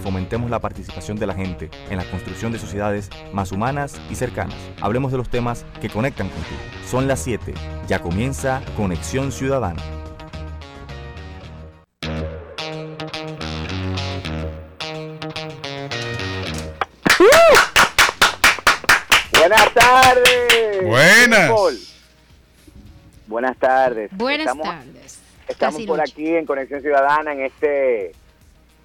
y fomentemos la participación de la gente en la construcción de sociedades más humanas y cercanas. Hablemos de los temas que conectan contigo. Son las 7. Ya comienza Conexión Ciudadana. Buenas tardes. Buenas. Buenas tardes. Buenas estamos, tardes. Estamos Casi por noche. aquí en Conexión Ciudadana en este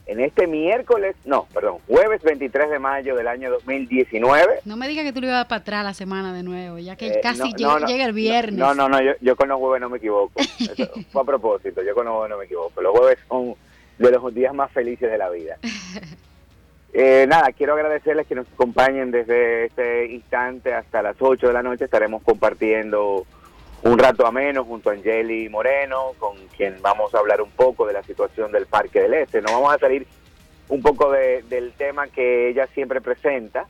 en este miércoles, no, perdón, jueves 23 de mayo del año 2019. No me digas que tú le ibas para atrás la semana de nuevo, ya que Eh, casi no, llega, no, no, llega el viernes. No, no, no, yo, yo con los jueves no me equivoco. Eso fue a propósito, yo con los jueves no me equivoco. Los jueves son de los días más felices de la vida. Eh, nada, quiero agradecerles que nos acompañen desde este instante hasta las 8 de la noche. Estaremos compartiendo un rato ameno junto a Angeli Moreno, con quien vamos a hablar un poco de la situación del Parque del Este. Nos vamos a salir un poco de- del tema que ella siempre presenta.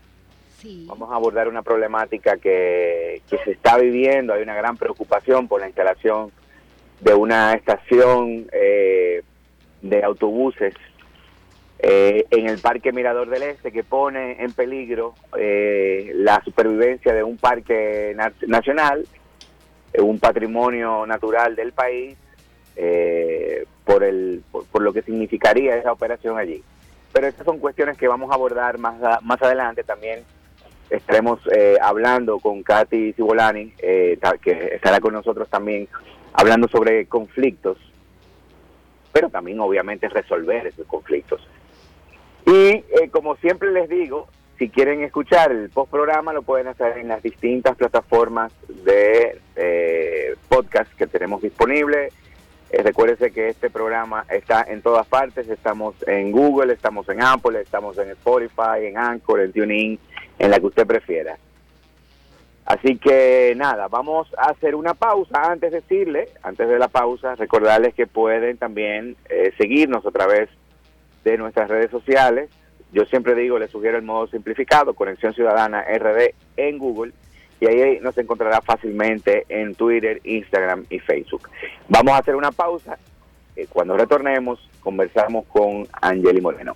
Sí. Vamos a abordar una problemática que, que se está viviendo. Hay una gran preocupación por la instalación de una estación eh, de autobuses eh, en el Parque Mirador del Este que pone en peligro eh, la supervivencia de un parque na- nacional, un patrimonio natural del país, eh, por, el, por, lo que significaría esa operación allí. Pero estas son cuestiones que vamos a abordar más, más adelante también estaremos eh, hablando con Katy Cibolani, eh, que estará con nosotros también hablando sobre conflictos, pero también obviamente resolver esos conflictos. Y eh, como siempre les digo, si quieren escuchar el post programa lo pueden hacer en las distintas plataformas de eh, podcast que tenemos disponibles. Eh, que este programa está en todas partes, estamos en Google, estamos en Apple, estamos en Spotify, en Anchor, en TuneIn, en la que usted prefiera. Así que nada, vamos a hacer una pausa. Antes de decirle, antes de la pausa, recordarles que pueden también eh, seguirnos a través de nuestras redes sociales. Yo siempre digo, les sugiero el modo simplificado, Conexión Ciudadana RD en Google, y ahí nos encontrará fácilmente en Twitter, Instagram y Facebook. Vamos a hacer una pausa. Eh, cuando retornemos, conversamos con Angeli Moreno.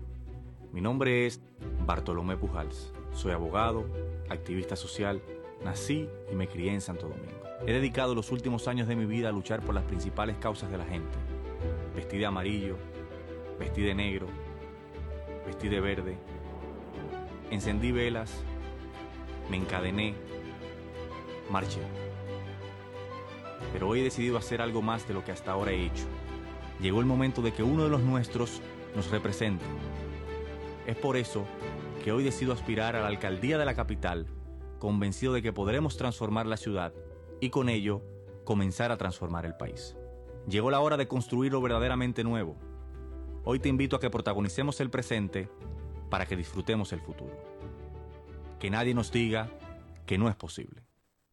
Mi nombre es Bartolomé Pujals. Soy abogado, activista social, nací y me crié en Santo Domingo. He dedicado los últimos años de mi vida a luchar por las principales causas de la gente. Vestí de amarillo, vestí de negro, vestí de verde. Encendí velas, me encadené, marché. Pero hoy he decidido hacer algo más de lo que hasta ahora he hecho. Llegó el momento de que uno de los nuestros nos represente. Es por eso que hoy decido aspirar a la alcaldía de la capital, convencido de que podremos transformar la ciudad y con ello comenzar a transformar el país. Llegó la hora de construir lo verdaderamente nuevo. Hoy te invito a que protagonicemos el presente para que disfrutemos el futuro. Que nadie nos diga que no es posible.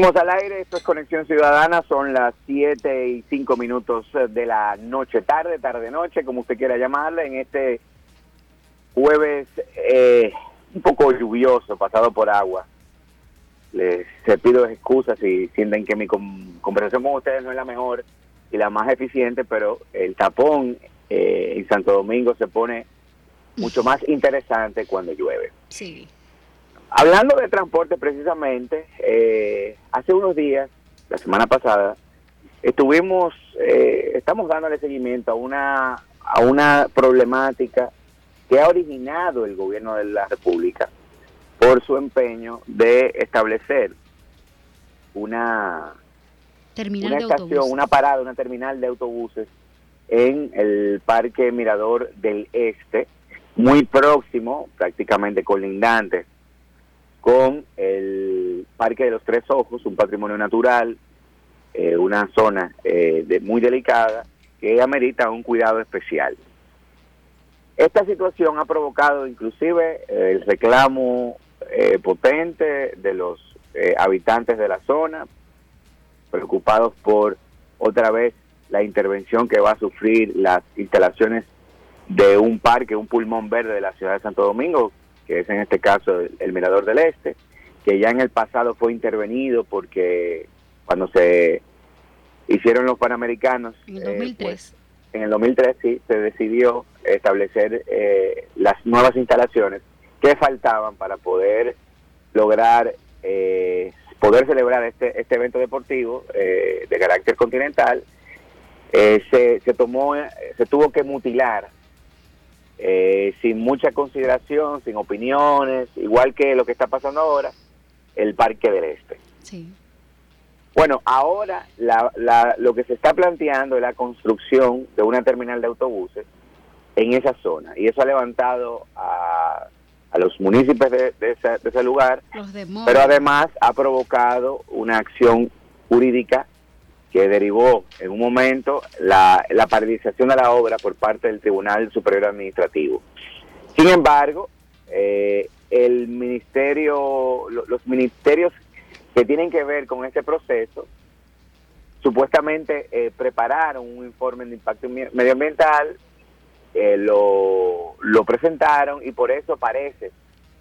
Seguimos al aire, esto es Conexión Ciudadana, son las 7 y 5 minutos de la noche, tarde, tarde-noche, como usted quiera llamarla, en este jueves eh, un poco lluvioso, pasado por agua. Les pido excusas si sienten que mi conversación con ustedes no es la mejor y la más eficiente, pero el tapón eh, en Santo Domingo se pone mucho más interesante cuando llueve. Sí. Hablando de transporte precisamente, eh, hace unos días, la semana pasada, estuvimos, eh, estamos dándole seguimiento a una, a una problemática que ha originado el gobierno de la República por su empeño de establecer una, terminal una de estación, una parada, una terminal de autobuses en el Parque Mirador del Este, muy próximo, prácticamente colindante con el Parque de los Tres Ojos, un patrimonio natural, eh, una zona eh, de, muy delicada que amerita un cuidado especial. Esta situación ha provocado inclusive eh, el reclamo eh, potente de los habitantes de la zona, preocupados por otra vez la intervención que va a sufrir las instalaciones de un parque, un pulmón verde de la ciudad de Santo Domingo, que es en este caso el, el Mirador del Este, que ya en el pasado fue intervenido porque cuando se hicieron los Panamericanos, En el eh, 2003. pues, en el 2003 sí se decidió establecer eh, las nuevas instalaciones que faltaban para poder lograr eh, poder celebrar este este evento deportivo eh, de carácter continental Eh, se, se tomó eh, se tuvo que mutilar eh, sin mucha consideración sin opiniones igual que lo que está pasando ahora el Parque del Este Sí. bueno, ahora la, la- lo que se está planteando es la construcción de una terminal de autobuses en esa zona. Y eso ha levantado a, a los municipios de, de ese, de ese lugar, pero además ha provocado una acción jurídica que derivó en un momento la, la paralización de la obra por parte del Tribunal Superior Administrativo. Sin embargo, eh, el ministerio, lo- los ministerios que tienen que ver con este proceso, supuestamente eh, prepararon un informe de impacto medioambiental, eh, lo, lo presentaron y por eso parece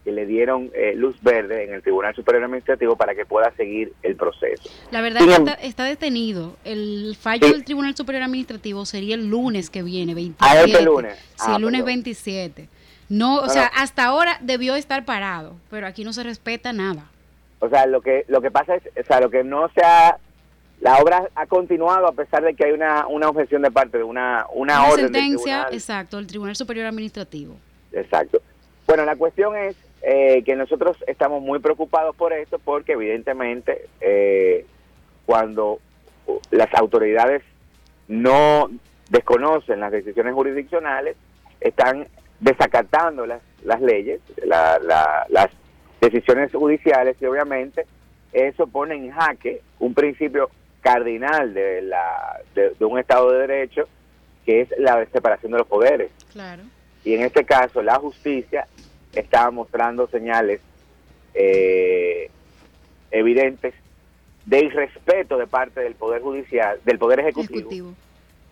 que le dieron eh, luz verde en el Tribunal Superior Administrativo para que pueda seguir el proceso. La verdad es que em- está, está detenido. El fallo Sí. del Tribunal Superior Administrativo sería el lunes que viene, 27. Ah, este lunes. Sí, Ah, el lunes perdón. 27. No, o No, sea, no. hasta ahora debió estar parado, pero aquí no se respeta nada. O sea, lo que lo que pasa es, o sea, lo que no se ha la obra ha continuado a pesar de que hay una, una objeción de parte de una una, Una orden del sentencia, tribunal. exacto, del Tribunal Superior Administrativo. Exacto. Bueno, la cuestión es eh, que nosotros estamos muy preocupados por esto porque evidentemente eh, cuando las autoridades no desconocen las decisiones jurisdiccionales, están desacatando las, las leyes, la- la- las decisiones judiciales y obviamente eso pone en jaque un principio cardinal de, la, de, de un Estado de Derecho que es la separación de los poderes Claro. y en este caso la justicia está mostrando señales eh, evidentes de irrespeto de parte del poder judicial, del poder ejecutivo, Ejecutivo.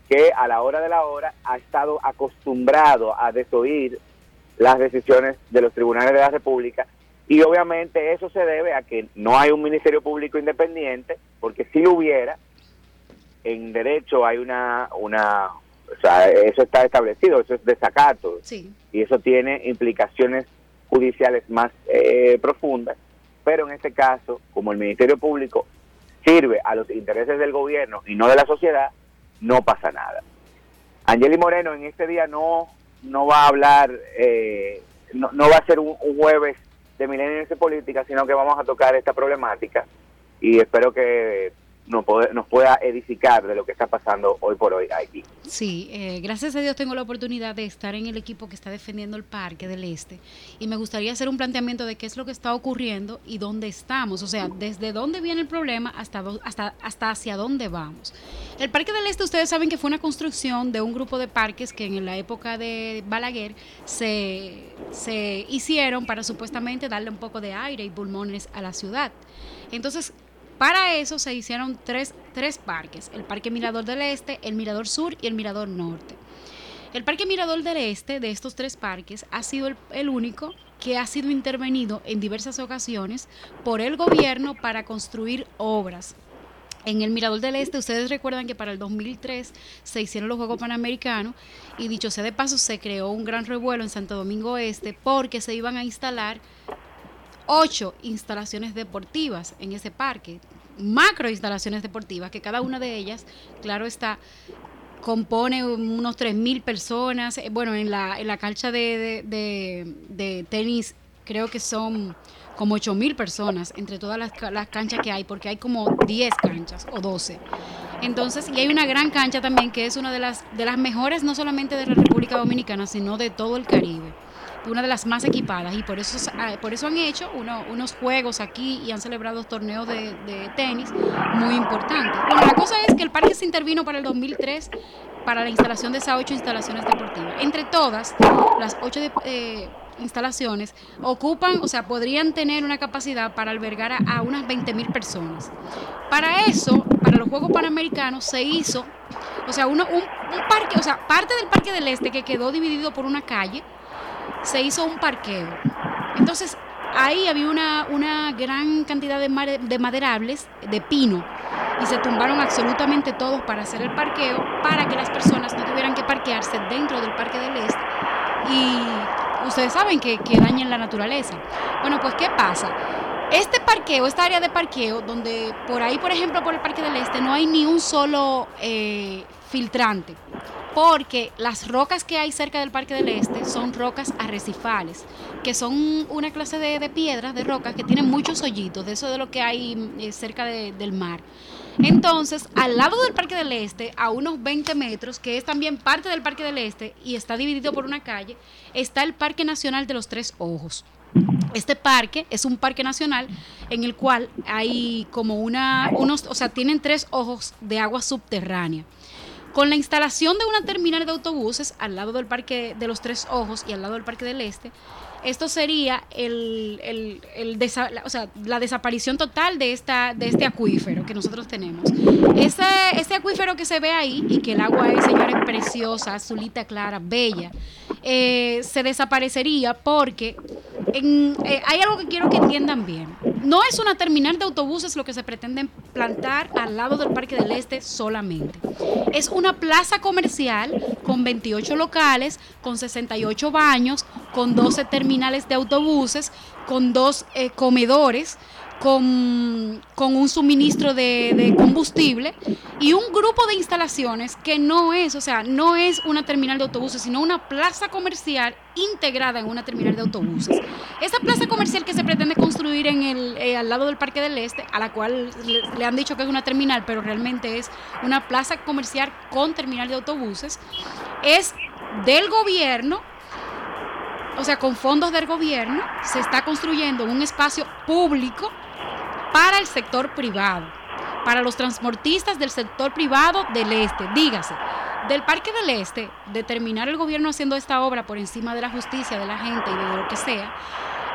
que a la hora de la hora ha estado acostumbrado a desoír las decisiones de los tribunales de la República y obviamente eso se debe a que no hay un ministerio público independiente, porque si lo hubiera, en derecho hay una, una, o sea, eso está establecido, eso es desacato Sí. y eso tiene implicaciones judiciales más eh, profundas, pero en este caso, como el Ministerio Público sirve a los intereses del gobierno y no de la sociedad, no pasa nada. Angeli Moreno en este día no, no va a hablar, eh, no, no va a ser un, un jueves de milenios y política, sino que vamos a tocar esta problemática y espero que nos, pueda edificar de lo que está pasando hoy por hoy aquí. Sí, eh, gracias a Dios tengo la oportunidad de estar en el equipo que está defendiendo el Parque del Este y me gustaría hacer un planteamiento de qué es lo que está ocurriendo y dónde estamos, o sea, desde dónde viene el problema hasta, hasta, hasta hacia dónde vamos. El Parque del Este, ustedes saben que fue una construcción de un grupo de parques que en la época de Balaguer se, se hicieron para supuestamente darle un poco de aire y pulmones a la ciudad. Entonces, para eso se hicieron tres, tres parques, el Parque Mirador del Este, el Mirador Sur y el Mirador Norte. El Parque Mirador del Este, de estos tres parques, ha sido el, único que ha sido intervenido en diversas ocasiones por el gobierno para construir obras. En el Mirador del Este, ustedes recuerdan que para el 2003 se hicieron los Juegos Panamericanos y dicho sea de paso, se creó un gran revuelo en Santo Domingo Este porque se iban a instalar ocho instalaciones deportivas en ese parque, macro instalaciones deportivas, que cada una de ellas, claro está, compone unos 3.000 personas. Eh, bueno, en la, en la cancha de, de, tenis creo que son como 8.000 personas entre todas las, las, canchas que hay, porque hay como 10 canchas o 12. Entonces, y hay una gran cancha también que es una de las, de las mejores, no solamente de la República Dominicana, sino de todo el Caribe una de las más equipadas y por eso, ah, por eso han hecho unos juegos aquí y han celebrado torneos de, tenis muy importantes. Bueno, la cosa es que el parque se intervino para el 2003 para la instalación de esas ocho instalaciones deportivas. Entre todas, las ocho eh, instalaciones ocupan, o sea, podrían tener una capacidad para albergar a, unas 20 mil personas. Para eso, para los Juegos Panamericanos, se hizo, o sea, uno, un parque, o sea, parte del Parque del Este que quedó dividido por una calle, se hizo un parqueo. Entonces, ahí había una, una gran cantidad de, de maderables, de pino, y se tumbaron absolutamente todos para hacer el parqueo, para que las personas no tuvieran que parquearse dentro del Parque del Este. Y ustedes saben que, que dañan la naturaleza. Bueno, pues ¿qué pasa? Este parqueo, esta área de parqueo, donde por ahí, por ejemplo, por el Parque del Este, no hay ni un solo eh, filtrante porque las rocas que hay cerca del Parque del Este son rocas arrecifales, que son una clase de, piedras, de rocas que tienen muchos hoyitos, de eso de lo que hay eh, cerca del mar. Entonces, al lado del Parque del Este, a unos 20 metros, que es también parte del Parque del Este y está dividido por una calle, está el Parque Nacional de los Tres Ojos. Este parque es un parque nacional en el cual hay como una, unos, o sea, tienen tres ojos de agua subterránea. Con la instalación de una terminal de autobuses al lado del Parque de los Tres Ojos y al lado del Parque del Este, esto sería el, o sea, la desaparición total de, esta, de este acuífero que nosotros tenemos. Ese, este acuífero que se ve ahí y que el agua es, señores, preciosa, azulita, clara, bella, eh, se desaparecería porque eh, hay algo que quiero que entiendan bien. No es una terminal de autobuses lo que se pretende plantar al lado del Parque del Este solamente. Es una plaza comercial con 28 locales, con 68 baños, con 12 terminales de autobuses, con dos eh, comedores, con, un suministro de, combustible y un grupo de instalaciones que no es, o sea, no es una terminal de autobuses, sino una plaza comercial integrada en una terminal de autobuses. Esa plaza comercial que se pretende construir en el, eh, al lado del Parque del Este, a la cual le, han dicho que es una terminal, pero realmente es una plaza comercial con terminal de autobuses, es del gobierno o sea, con fondos del gobierno, se está construyendo un espacio público para el sector privado, para los transportistas del sector privado del este. Dígase, del Parque del Este, determinar el gobierno haciendo esta obra por encima de la justicia, de la gente y de lo que sea,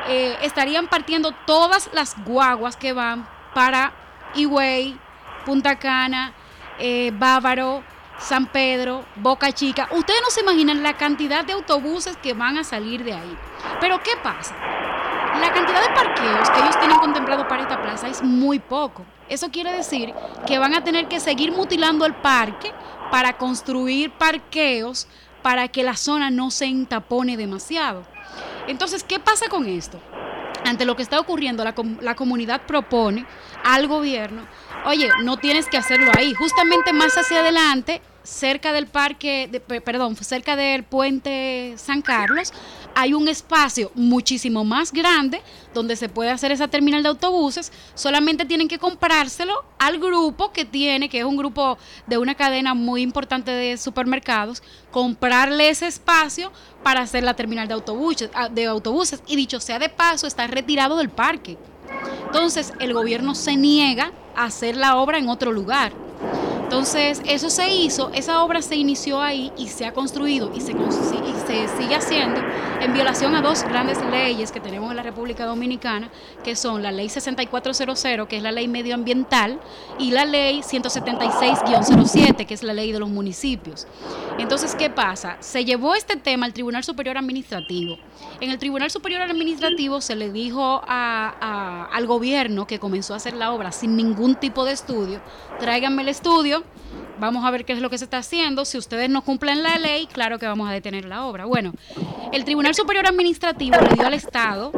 eh, estarían partiendo todas las guaguas que van para Higüey, Punta Cana, eh, Bávaro, San Pedro, Boca Chica. Ustedes no se imaginan la cantidad de autobuses que van a salir de ahí. Pero ¿qué pasa? La cantidad de parqueos que ellos tienen contemplado para esta plaza es muy poco. Eso quiere decir que van a tener que seguir mutilando el parque para construir parqueos para que la zona no se entapone demasiado. Entonces, ¿qué pasa con esto? Ante lo que está ocurriendo, la, la comunidad propone al gobierno, oye, no tienes que hacerlo ahí. Justamente más hacia adelante cerca del parque, perdón, cerca del puente San Carlos, hay un espacio muchísimo más grande donde se puede hacer esa terminal de autobuses, solamente tienen que comprárselo al grupo que tiene, que es un grupo de una cadena muy importante de supermercados, comprarle ese espacio para hacer la terminal de autobuses, ah, de autobuses y dicho sea de paso, está retirado del parque. Entonces, el gobierno se niega a hacer la obra en otro lugar. Entonces, eso se hizo, esa obra se inició ahí y se ha construido y se, sigue haciendo en violación a dos grandes leyes que tenemos en la República Dominicana, que son la ley 6400, que es la ley medioambiental, y la ley 176-07, que es la ley de los municipios. Entonces, ¿qué pasa? Se llevó este tema al Tribunal Superior Administrativo. En el Tribunal Superior Administrativo se le dijo al gobierno que comenzó a hacer la obra sin ningún tipo de estudio, tráiganme el estudio, vamos a ver qué es lo que se está haciendo. Si ustedes no cumplen la ley, claro que vamos a detener la obra. Bueno, el Tribunal Superior Administrativo le dio al Estado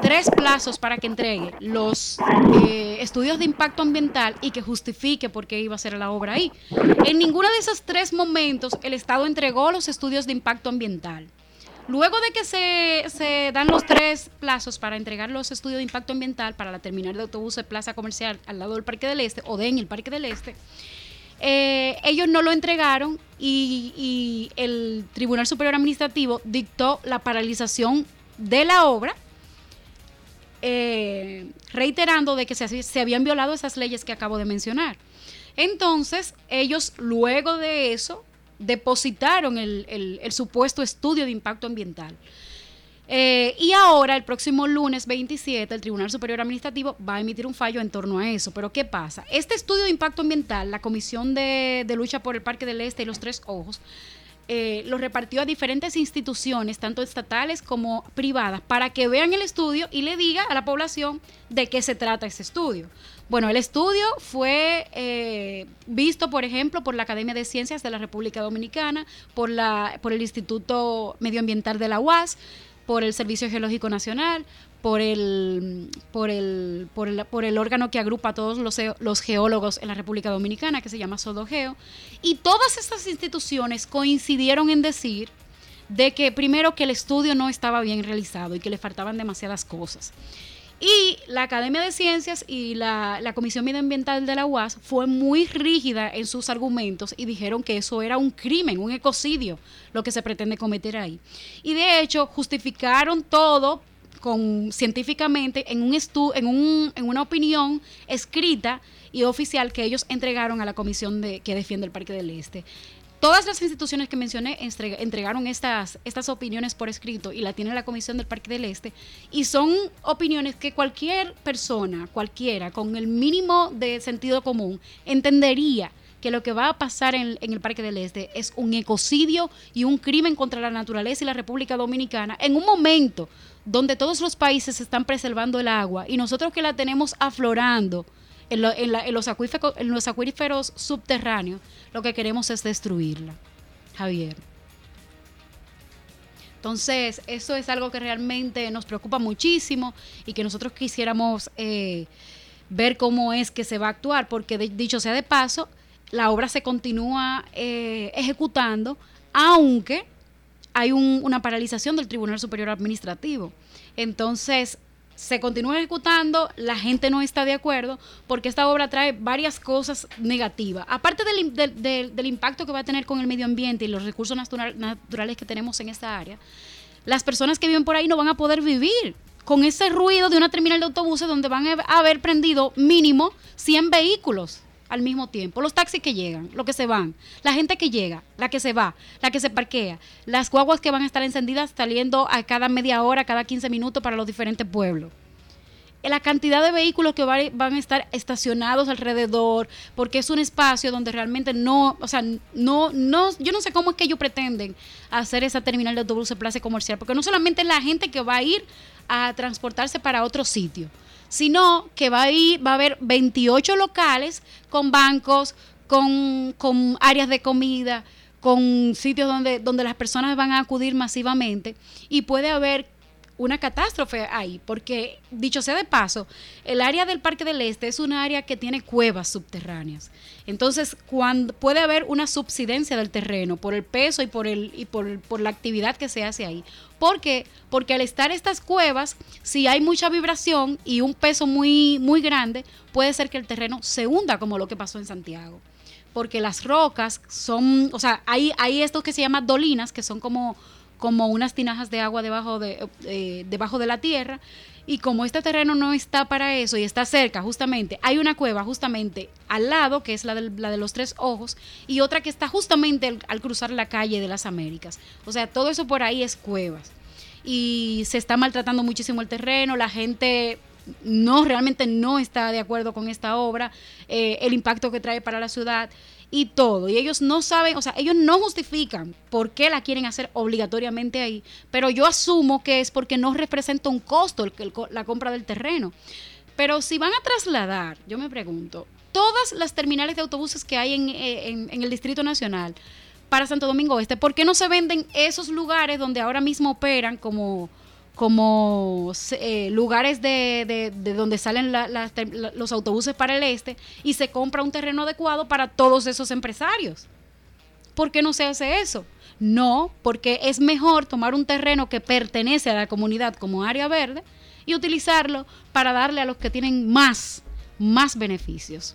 tres plazos para que entregue los eh, estudios de impacto ambiental y que justifique por qué iba a ser la obra ahí. En ninguno de esos tres momentos el Estado entregó los estudios de impacto ambiental. Luego de que se, se, dan los tres plazos para entregar los estudios de impacto ambiental para la terminal de autobuses Plaza Comercial al lado del Parque del Este o de en el Parque del Este, eh, ellos no lo entregaron y, el Tribunal Superior Administrativo dictó la paralización de la obra, eh, reiterando de que se, habían violado esas leyes que acabo de mencionar. Entonces, ellos luego de eso depositaron el supuesto estudio de impacto ambiental. Eh, y ahora, el próximo lunes 27, el Tribunal Superior Administrativo va a emitir un fallo en torno a eso. Pero ¿qué pasa? Este estudio de impacto ambiental, la Comisión de, Lucha por el Parque del Este y los Tres Ojos, eh, lo repartió a diferentes instituciones, tanto estatales como privadas, para que vean el estudio y le diga a la población de qué se trata ese estudio. Bueno, el estudio fue eh, visto, por ejemplo, por la Academia de Ciencias de la República Dominicana, por, la, por el Instituto Medioambiental de la UAS, por el Servicio Geológico Nacional, por el, por el, por el, órgano que agrupa a todos los, los, geólogos en la República Dominicana, que se llama Sodogeo. Y todas estas instituciones coincidieron en decir de que primero que el estudio no estaba bien realizado y que le faltaban demasiadas cosas. Y la Academia de Ciencias y la, Comisión Medioambiental de la UAS fue muy rígida en sus argumentos y dijeron que eso era un crimen, un ecocidio, lo que se pretende cometer ahí. Y de hecho justificaron todo con, científicamente en, un en, un, en una opinión escrita y oficial que ellos entregaron a la comisión de, que defiende el Parque del Este. Todas las instituciones que mencioné entregaron estas, estas opiniones por escrito y la tiene la Comisión del Parque del Este y son opiniones que cualquier persona, cualquiera, con el mínimo de sentido común, entendería que lo que va a pasar en, en, el Parque del Este es un ecocidio y un crimen contra la naturaleza y la República Dominicana en un momento donde todos los países están preservando el agua y nosotros que la tenemos aflorando en, los acuíferos, en los acuíferos subterráneos, lo que queremos es destruirla, Javier. Entonces, eso es algo que realmente nos preocupa muchísimo y que nosotros quisiéramos eh, ver cómo es que se va a actuar, porque dicho sea de paso, la obra se continúa eh, ejecutando, aunque hay una paralización del Tribunal Superior Administrativo. Entonces, se continúa ejecutando, la gente no está de acuerdo porque esta obra trae varias cosas negativas. Aparte del, impacto que va a tener con el medio ambiente y los recursos naturales que tenemos en esta área, las personas que viven por ahí no van a poder vivir con ese ruido de una terminal de autobuses donde van a haber prendido mínimo 100 vehículos al mismo tiempo. Los taxis que llegan, los que se van, la gente que llega, la que se va, la que se parquea, las guaguas que van a estar encendidas saliendo a cada media hora, cada 15 minutos para los diferentes pueblos. La cantidad de vehículos que van a estar estacionados alrededor, porque es un espacio donde realmente no, o sea, no, no, yo no sé cómo es que ellos pretenden hacer esa terminal de autobuses plaza comercial, porque no solamente es la gente que va a ir a transportarse para otro sitio, sino que va a, ir, va a haber 28 locales con bancos, con, áreas de comida, con sitios donde, donde las personas van a acudir masivamente y puede haber una catástrofe ahí, porque dicho sea de paso, el área del Parque del Este es un área que tiene cuevas subterráneas. Entonces, cuando puede haber una subsidencia del terreno por el peso y por el y por, por la actividad que se hace ahí. ¿Por qué? Porque al estar estas cuevas, si hay mucha vibración y un peso muy muy grande, puede ser que el terreno se hunda como lo que pasó en Santiago. Porque las rocas son, o sea, hay, hay estos que se llaman dolinas, que son como como unas tinajas de agua debajo de, eh, debajo de la tierra. Y como este terreno no está para eso y está cerca, justamente, hay una cueva justamente al lado, que es la de, los tres ojos, y otra que está justamente al, cruzar la calle de las Américas. O sea, todo eso por ahí es cuevas. Y se está maltratando muchísimo el terreno, la gente no realmente no está de acuerdo con esta obra, eh, el impacto que trae para la ciudad y todo. Y ellos no saben, o sea, ellos no justifican por qué la quieren hacer obligatoriamente ahí, pero yo asumo que es porque no representa un costo la compra del terreno. Pero si van a trasladar, yo me pregunto, todas las terminales de autobuses que hay en, eh, en el Distrito Nacional para Santo Domingo Este, ¿por qué no se venden esos lugares donde ahora mismo operan como como eh, lugares de, de, donde salen los autobuses para el este y se compra un terreno adecuado para todos esos empresarios. ¿Por qué no se hace eso? No, porque es mejor tomar un terreno que pertenece a la comunidad como área verde y utilizarlo para darle a los que tienen más, más beneficios.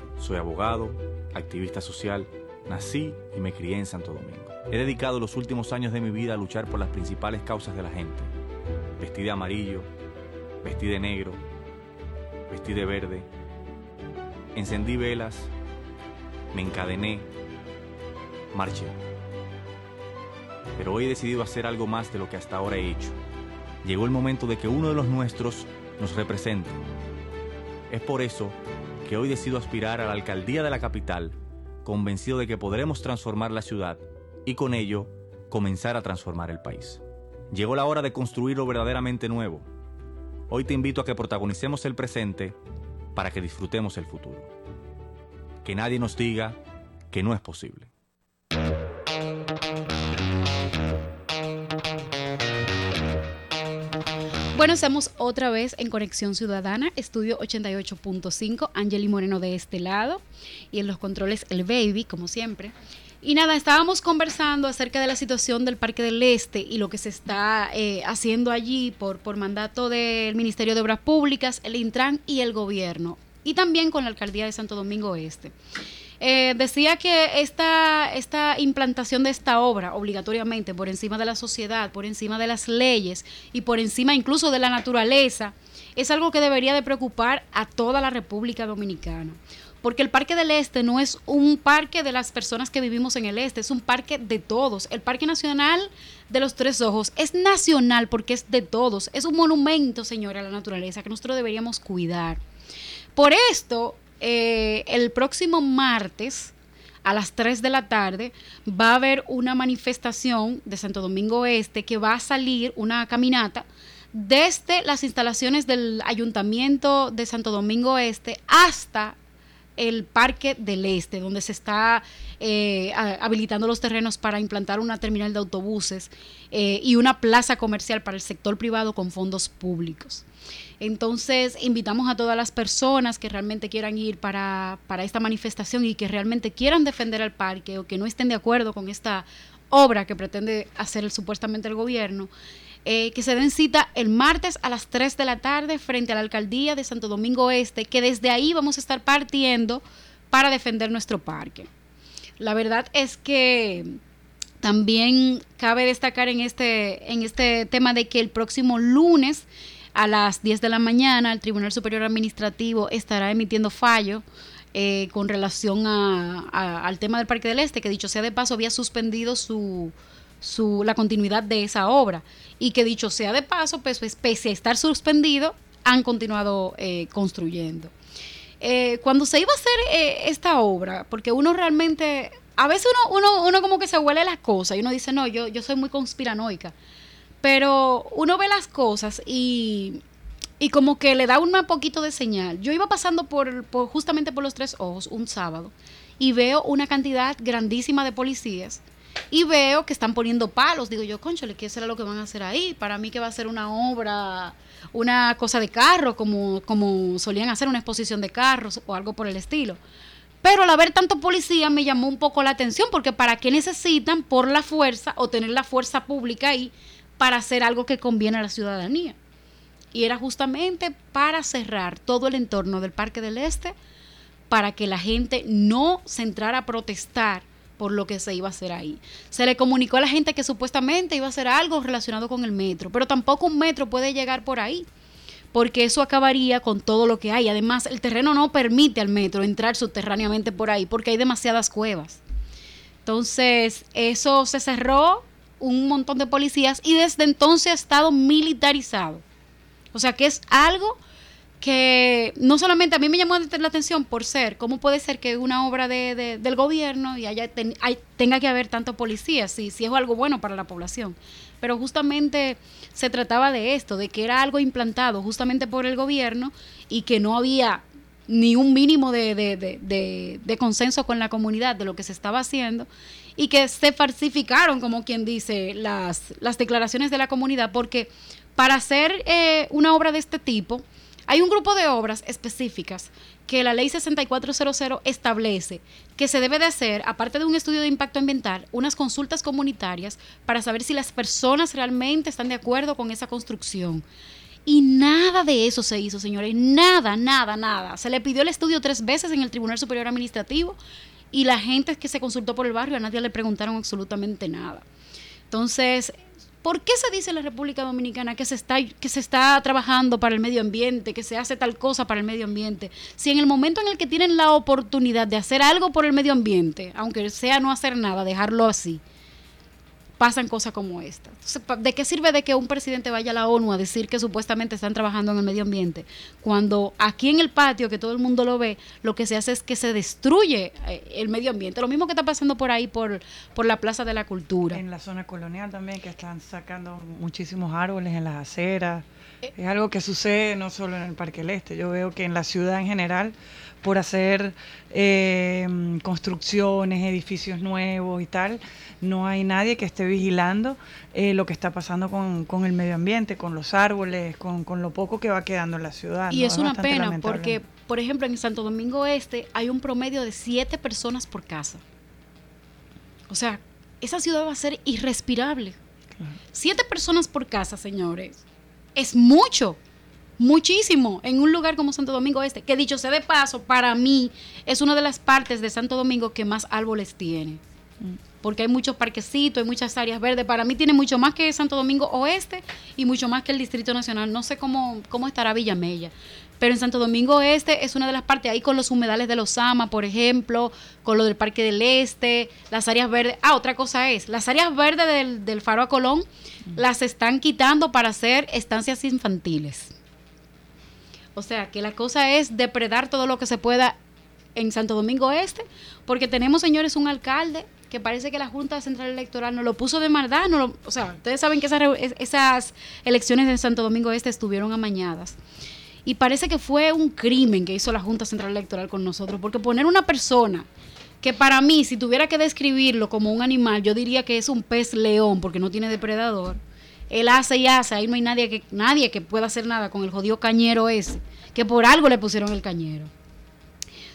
Soy abogado, activista social, nací y me crié en Santo Domingo. He dedicado los últimos años de mi vida a luchar por las principales causas de la gente. Vestí de amarillo, vestí de negro, vestí de verde. Encendí velas, me encadené, marché. Pero hoy he decidido hacer algo más de lo que hasta ahora he hecho. Llegó el momento de que uno de los nuestros nos represente. Es por eso que hoy decido aspirar a la alcaldía de la capital, convencido de que podremos transformar la ciudad y con ello comenzar a transformar el país. Llegó la hora de construir lo verdaderamente nuevo. Hoy te invito a que protagonicemos el presente para que disfrutemos el futuro. Que nadie nos diga que no es posible. Bueno, estamos otra vez en Conexión Ciudadana, estudio 88.5, Angeli Moreno de este lado y en los controles el Baby, como siempre. Y nada, estábamos conversando acerca de la situación del Parque del Este y lo que se está eh, haciendo allí por, por mandato del Ministerio de Obras Públicas, el Intran y el gobierno, y también con la Alcaldía de Santo Domingo Este. Eh, decía que esta, esta implantación de esta obra obligatoriamente por encima de la sociedad, por encima de las leyes y por encima incluso de la naturaleza, es algo que debería de preocupar a toda la República Dominicana. Porque el Parque del Este no es un parque de las personas que vivimos en el Este, es un parque de todos. El Parque Nacional de los Tres Ojos es nacional porque es de todos. Es un monumento, señora, a la naturaleza que nosotros deberíamos cuidar. Por esto, eh, el próximo martes a las 3 de la tarde va a haber una manifestación de Santo Domingo Este que va a salir una caminata desde las instalaciones del Ayuntamiento de Santo Domingo Este hasta el Parque del Este, donde se está eh, habilitando los terrenos para implantar una terminal de autobuses eh, y una plaza comercial para el sector privado con fondos públicos. Entonces, invitamos a todas las personas que realmente quieran ir para, para esta manifestación y que realmente quieran defender al parque o que no estén de acuerdo con esta obra que pretende hacer supuestamente el gobierno, eh, que se den cita el martes a las 3 de la tarde frente a la alcaldía de Santo Domingo Este, que desde ahí vamos a estar partiendo para defender nuestro parque. La verdad es que también cabe destacar en este, en este tema de que el próximo lunes a las 10 de la mañana el Tribunal Superior Administrativo estará emitiendo fallo eh, con relación al tema del Parque del Este, que dicho sea de paso había suspendido su, la continuidad de esa obra y que dicho sea de paso, pues, pues pese a estar suspendido, han continuado eh, construyendo. Eh, cuando se iba a hacer esta obra, porque uno realmente, a veces uno, uno, uno como que se huele las cosas y uno dice, no, yo, yo soy muy conspiranoica, pero uno ve las cosas y y como que le da un poquito de señal. Yo iba pasando por, justamente por los tres ojos un sábado y veo una cantidad grandísima de policías y veo que están poniendo palos. Digo yo, conchole, ¿qué será lo que van a hacer ahí? Para mí que va a ser una obra, una cosa de carro, como, como solían hacer una exposición de carros o algo por el estilo. Pero al haber tanto policía me llamó un poco la atención porque ¿para qué necesitan por la fuerza o tener la fuerza pública ahí para hacer algo que conviene a la ciudadanía? y era justamente para cerrar todo el entorno del Parque del Este para que la gente no se entrara a protestar por lo que se iba a hacer ahí. Se le comunicó a la gente que supuestamente iba a hacer algo relacionado con el metro, pero tampoco un metro puede llegar por ahí, porque eso acabaría con todo lo que hay. Además, el terreno no permite al metro entrar subterráneamente por ahí, porque hay demasiadas cuevas. Entonces, eso se cerró, un montón de policías, y desde entonces ha estado militarizado. O sea, que es algo que no solamente a mí me llamó la atención por ser, ¿cómo puede ser que una obra de, del gobierno y haya tenga que haber tanto policía? Si, si es algo bueno para la población. Pero justamente se trataba de esto, de que era algo implantado justamente por el gobierno y que no había ni un mínimo de, de, consenso con la comunidad de lo que se estaba haciendo y que se falsificaron, como quien dice, las, las declaraciones de la comunidad, porque para hacer eh, una obra de este tipo, hay un grupo de obras específicas que la ley 6400 establece que se debe de hacer, aparte de un estudio de impacto ambiental, unas consultas comunitarias para saber si las personas realmente están de acuerdo con esa construcción. Y nada de eso se hizo, señores. Nada, nada, nada. Se le pidió el estudio tres veces en el Tribunal Superior Administrativo y la gente que se consultó por el barrio, a nadie le preguntaron absolutamente nada. Entonces, ¿Por qué se dice en la República Dominicana que se, está, que se está trabajando para el medio ambiente, que se hace tal cosa para el medio ambiente? Si en el momento en el que tienen la oportunidad de hacer algo por el medio ambiente, aunque sea no hacer nada, dejarlo así, pasan cosas como esta. ¿De qué sirve de que un presidente vaya a la ONU a decir que supuestamente están trabajando en el medio ambiente? Cuando aquí en el patio, que todo el mundo lo ve, lo que se hace es que se destruye eh, el medio ambiente. Lo mismo que está pasando por ahí, por, por la Plaza de la Cultura. En la zona colonial también, que están sacando muchísimos árboles en las aceras. Es algo que sucede no solo en el Parque del Este, yo veo que en la ciudad en general por hacer eh, construcciones, edificios nuevos y tal. No hay nadie que esté vigilando eh, lo que está pasando con, el medio ambiente, con los árboles, con, lo poco que va quedando en la ciudad. Y es, una pena porque, por ejemplo, en Santo Domingo Este hay un promedio de siete personas por casa. O sea, esa ciudad va a ser irrespirable. Siete personas por casa, señores. Es mucho muchísimo en un lugar como Santo Domingo Este, que dicho sea de paso, para mí es una de las partes de Santo Domingo que más árboles tiene. Porque hay muchos parquecitos, hay muchas áreas verdes. Para mí tiene mucho más que Santo Domingo Oeste y mucho más que el Distrito Nacional. No sé cómo, cómo estará Villamella. Pero en Santo Domingo Este es una de las partes, ahí con los humedales de los Sama, por ejemplo, con lo del Parque del Este, las áreas verdes. Ah, otra cosa es, las áreas verdes del, Faro a Colón las están quitando para hacer estancias infantiles. O sea, que la cosa es depredar todo lo que se pueda en Santo Domingo Este, porque tenemos, señores, un alcalde que parece que la Junta Central Electoral no lo puso de maldad, no lo, o sea, ustedes saben que esas elecciones en Santo Domingo Este estuvieron amañadas. Y parece que fue un crimen que hizo la Junta Central Electoral con nosotros, porque poner una persona que para mí, si tuviera que describirlo como un animal, yo diría que es un pez león, porque no tiene depredador, él hace y hace, ahí no hay nadie que, nadie que pueda hacer nada con el jodido cañero ese, que por algo le pusieron el cañero.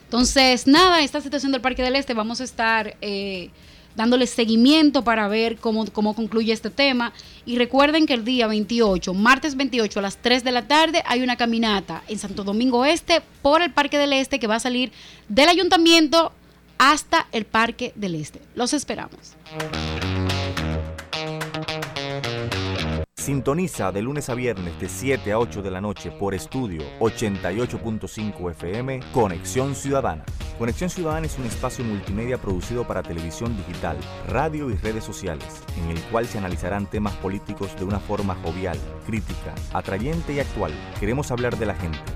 Entonces, nada, esta situación del Parque del Este vamos a estar eh, dándole seguimiento para ver cómo, cómo concluye este tema. Y recuerden que el día 28, martes 28 a las 3 de la tarde, hay una caminata en Santo Domingo Este por el Parque del Este que va a salir del ayuntamiento hasta el Parque del Este. Los esperamos. Sintoniza de lunes a viernes de 7 a 8 de la noche por estudio 88.5 FM Conexión Ciudadana. Conexión Ciudadana es un espacio multimedia producido para televisión digital, radio y redes sociales, en el cual se analizarán temas políticos de una forma jovial, crítica, atrayente y actual. Queremos hablar de la gente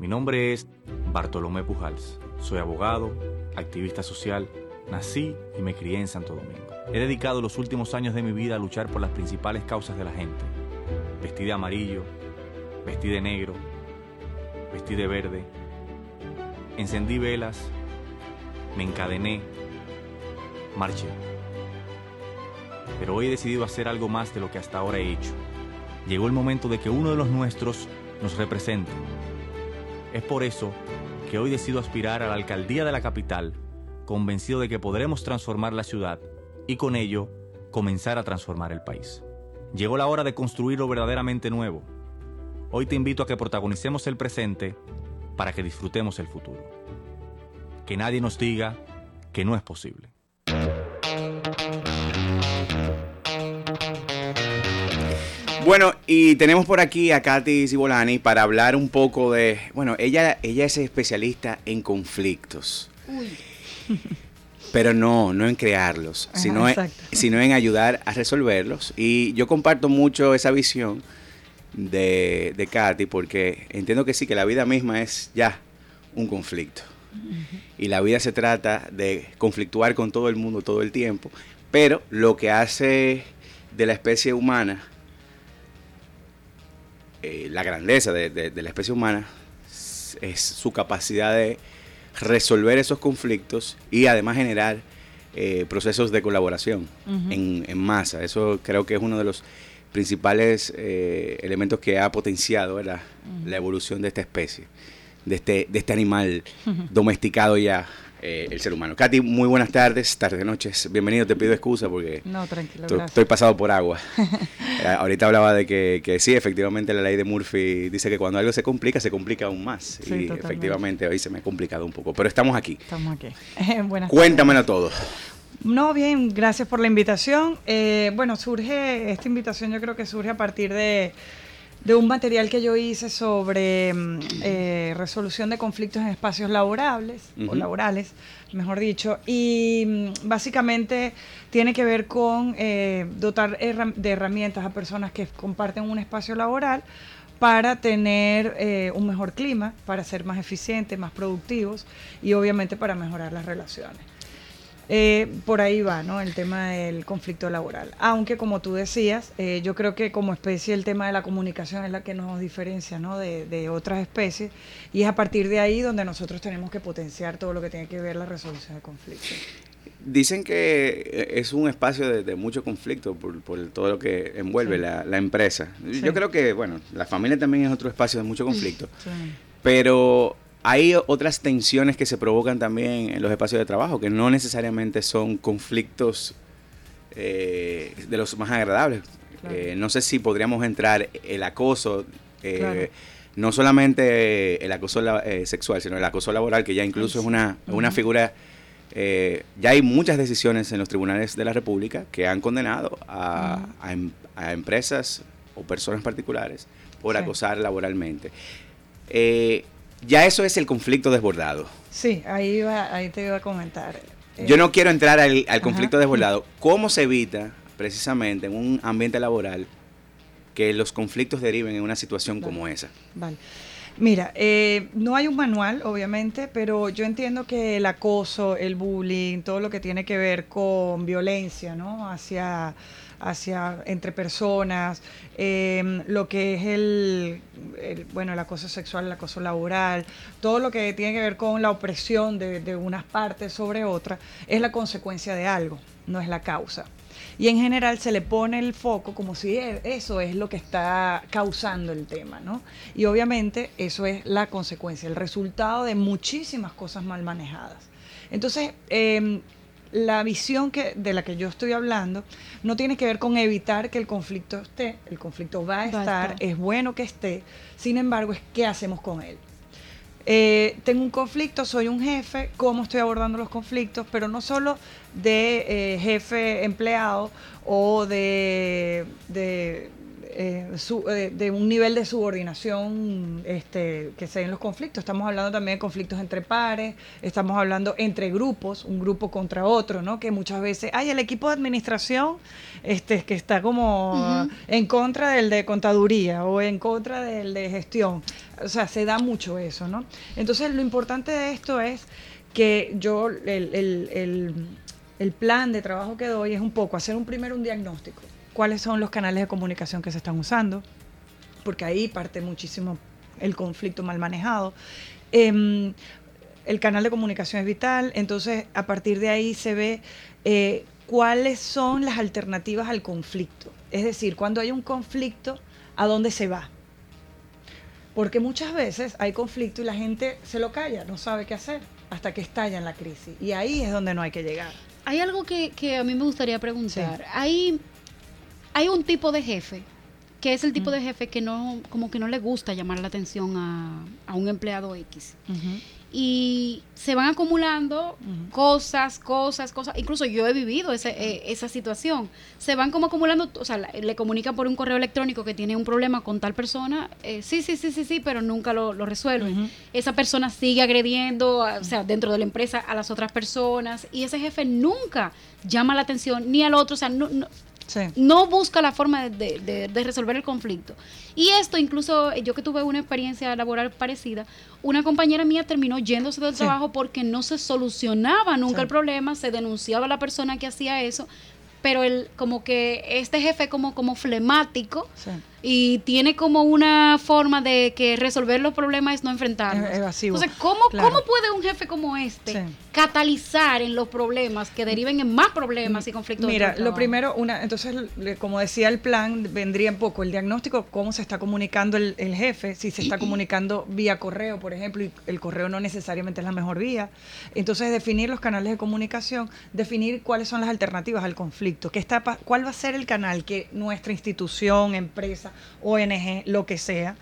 Mi nombre es Bartolomé Pujals. Soy abogado, activista social, nací y me crié en Santo Domingo. He dedicado los últimos años de mi vida a luchar por las principales causas de la gente. Vestí de amarillo, vestí de negro, vestí de verde. Encendí velas, me encadené, marché. Pero hoy he decidido hacer algo más de lo que hasta ahora he hecho. Llegó el momento de que uno de los nuestros nos represente es por eso que hoy decido aspirar a la alcaldía de la capital, convencido de que podremos transformar la ciudad y con ello comenzar a transformar el país. Llegó la hora de construir lo verdaderamente nuevo. Hoy te invito a que protagonicemos el presente para que disfrutemos el futuro. Que nadie nos diga que no es posible. Bueno, y tenemos por aquí a Katy Zibolani para hablar un poco de, bueno, ella, ella es especialista en conflictos. Pero no, no en crearlos, sino, en, sino en ayudar a resolverlos. Y yo comparto mucho esa visión de, de Katy porque entiendo que sí, que la vida misma es ya un conflicto. Y la vida se trata de conflictuar con todo el mundo todo el tiempo. Pero lo que hace de la especie humana eh, la grandeza de, la especie humana es su capacidad de resolver esos conflictos y además generar eh, procesos de colaboración en, masa. Eso creo que es uno de los principales eh, elementos que ha potenciado la evolución de esta especie, de este, de este animal domesticado ya eh, el ser humano. Katy, muy buenas tardes, tardes, noches. Bienvenido, te pido excusa porque no, tranquilo, estoy pasado por agua. Eh, ahorita hablaba de que, que, sí, efectivamente la ley de Murphy dice que cuando algo se complica, se complica aún más. y efectivamente hoy se me ha complicado un poco, pero estamos aquí. Estamos aquí. buenas Cuéntamelo todo. No, bien, gracias por la invitación. Eh, bueno, surge, esta invitación yo creo que surge a partir de de un material que yo hice sobre mm, eh, resolución de conflictos en espacios laborables, o laborales, mejor dicho, y mm, básicamente tiene que ver con eh, dotar de herramientas a personas que comparten un espacio laboral para tener eh, un mejor clima, para ser más eficientes, más productivos y obviamente para mejorar las relaciones. Eh, por ahí va, ¿no? El tema del conflicto laboral. Aunque, como tú decías, eh, yo creo que como especie el tema de la comunicación es la que nos diferencia, ¿no? De, otras especies. Y es a partir de ahí donde nosotros tenemos que potenciar todo lo que tiene que ver la resolución de conflictos. Dicen que eh, es un espacio de, mucho conflicto por, todo lo que envuelve la, empresa. Yo creo que, bueno, la familia también es otro espacio de mucho conflicto. Pero hay otras tensiones que se provocan también en los espacios de trabajo, que no necesariamente son conflictos eh, de los más agradables. Eh, no sé si podríamos entrar el acoso, eh, no solamente el acoso sexual, sino el acoso laboral, que ya incluso es una, una figura... ya hay muchas decisiones en los tribunales de la República que han condenado a, em, empresas o personas particulares por acosar laboralmente. Ya eso es el conflicto desbordado. Sí, ahí, va, ahí te iba a comentar. Yo no quiero entrar al, conflicto desbordado. ¿Cómo se evita precisamente en un ambiente laboral que los conflictos deriven en una situación como esa? Vale. Mira, eh, no hay un manual, obviamente, pero yo entiendo que el acoso, el bullying, todo lo que tiene que ver con violencia, ¿no? Hacia, hacia entre personas, em, lo que es el, bueno, el acoso sexual, el acoso laboral, todo lo que tiene que ver con la opresión de, de unas partes sobre otras, es la consecuencia de algo, no es la causa y en general se le pone el foco como si e, eso es lo que está causando el tema, ¿no? Y obviamente eso es la consecuencia, el resultado de muchísimas cosas mal manejadas. Entonces, em, la visión que, de la que yo estoy hablando no tiene que ver con evitar que el conflicto esté, el conflicto va a, estar, es bueno que esté, sin embargo es qué hacemos con él. Eh, tengo un conflicto, soy un jefe, cómo estoy abordando los conflictos, pero no solo de eh, jefe empleado o de, de, eh, de, un nivel de subordinación este, que se den los conflictos. Estamos hablando también de conflictos entre pares, estamos hablando entre grupos, un grupo contra otro, ¿no? Que muchas veces, hay el equipo de administración este, que está como en contra del de contaduría o en contra del de gestión o sea, se da mucho eso, ¿no? Entonces, lo importante de esto es que yo, el, plan de trabajo que doy es un poco hacer un primero un diagnóstico. ¿Cuáles son los canales de comunicación que se están usando? Porque ahí parte muchísimo el conflicto mal manejado. Em, el canal de comunicación es vital, entonces a partir de ahí se ve eh, cuáles son las alternativas al conflicto. Es decir, cuando hay un conflicto, ¿a dónde se va? Porque muchas veces hay conflicto y la gente se lo calla, no sabe qué hacer hasta que estalla en la crisis. Y ahí es donde no hay que llegar. Hay algo que, a mí me gustaría preguntar. Hay, hay un tipo de jefe que es el tipo de jefe que no, como que no le gusta llamar la atención a, a un empleado X y se van acumulando cosas, cosas, cosas. Incluso yo he vivido ese, eh, esa situación. Se van como acumulando, o sea, le comunican por un correo electrónico que tiene un problema con tal persona. Eh, sí, sí, sí, sí, sí, pero nunca lo, lo resuelven. Esa persona sigue agrediendo, o sea, dentro de la empresa a las otras personas y ese jefe nunca llama la atención ni al otro, o sea, no no busca la forma de, resolver el conflicto. Y esto, incluso yo que tuve una experiencia laboral parecida, una compañera mía terminó yéndose del trabajo porque no se solucionaba nunca el problema, se denunciaba a la persona que hacía eso, pero el, como que este jefe como, como flemático y tiene como una forma de que resolver los problemas es no enfrentarlos. Entonces, ¿cómo, ¿cómo puede un jefe como este catalizar en los problemas que deriven en más problemas y conflictos? Mira, lo primero, una, entonces, como decía el plan, vendría un poco el diagnóstico, cómo se está comunicando el, jefe, si se está comunicando vía correo, por ejemplo, y el correo no necesariamente es la mejor vía. Entonces, definir los canales de comunicación, definir cuáles son las alternativas al conflicto, qué está, cuál va a ser el canal que nuestra institución, empresa, ONG, lo que sea,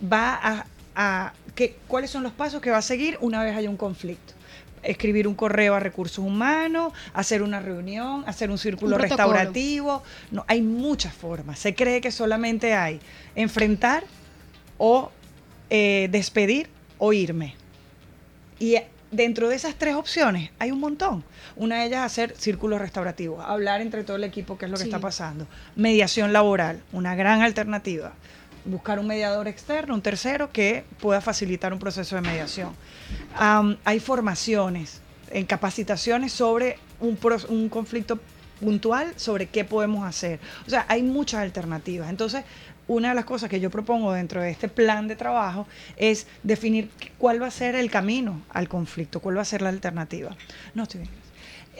va a, que, cuáles son los pasos que va a seguir una vez haya un conflicto escribir un correo a recursos humanos, hacer una reunión, hacer un círculo restaurativo. No, hay muchas formas. Se cree que solamente hay enfrentar o eh, despedir o irme. Y dentro de esas tres opciones hay un montón. Una de ellas hacer círculos restaurativos, hablar entre todo el equipo qué es lo que está pasando. Mediación laboral, una gran alternativa. Buscar un mediador externo, un tercero que pueda facilitar un proceso de mediación. hay formaciones, en capacitaciones sobre un, un conflicto puntual sobre qué podemos hacer. O sea, hay muchas alternativas. Entonces, una de las cosas que yo propongo dentro de este plan de trabajo es definir cuál va a ser el camino al conflicto, cuál va a ser la alternativa. No estoy bien.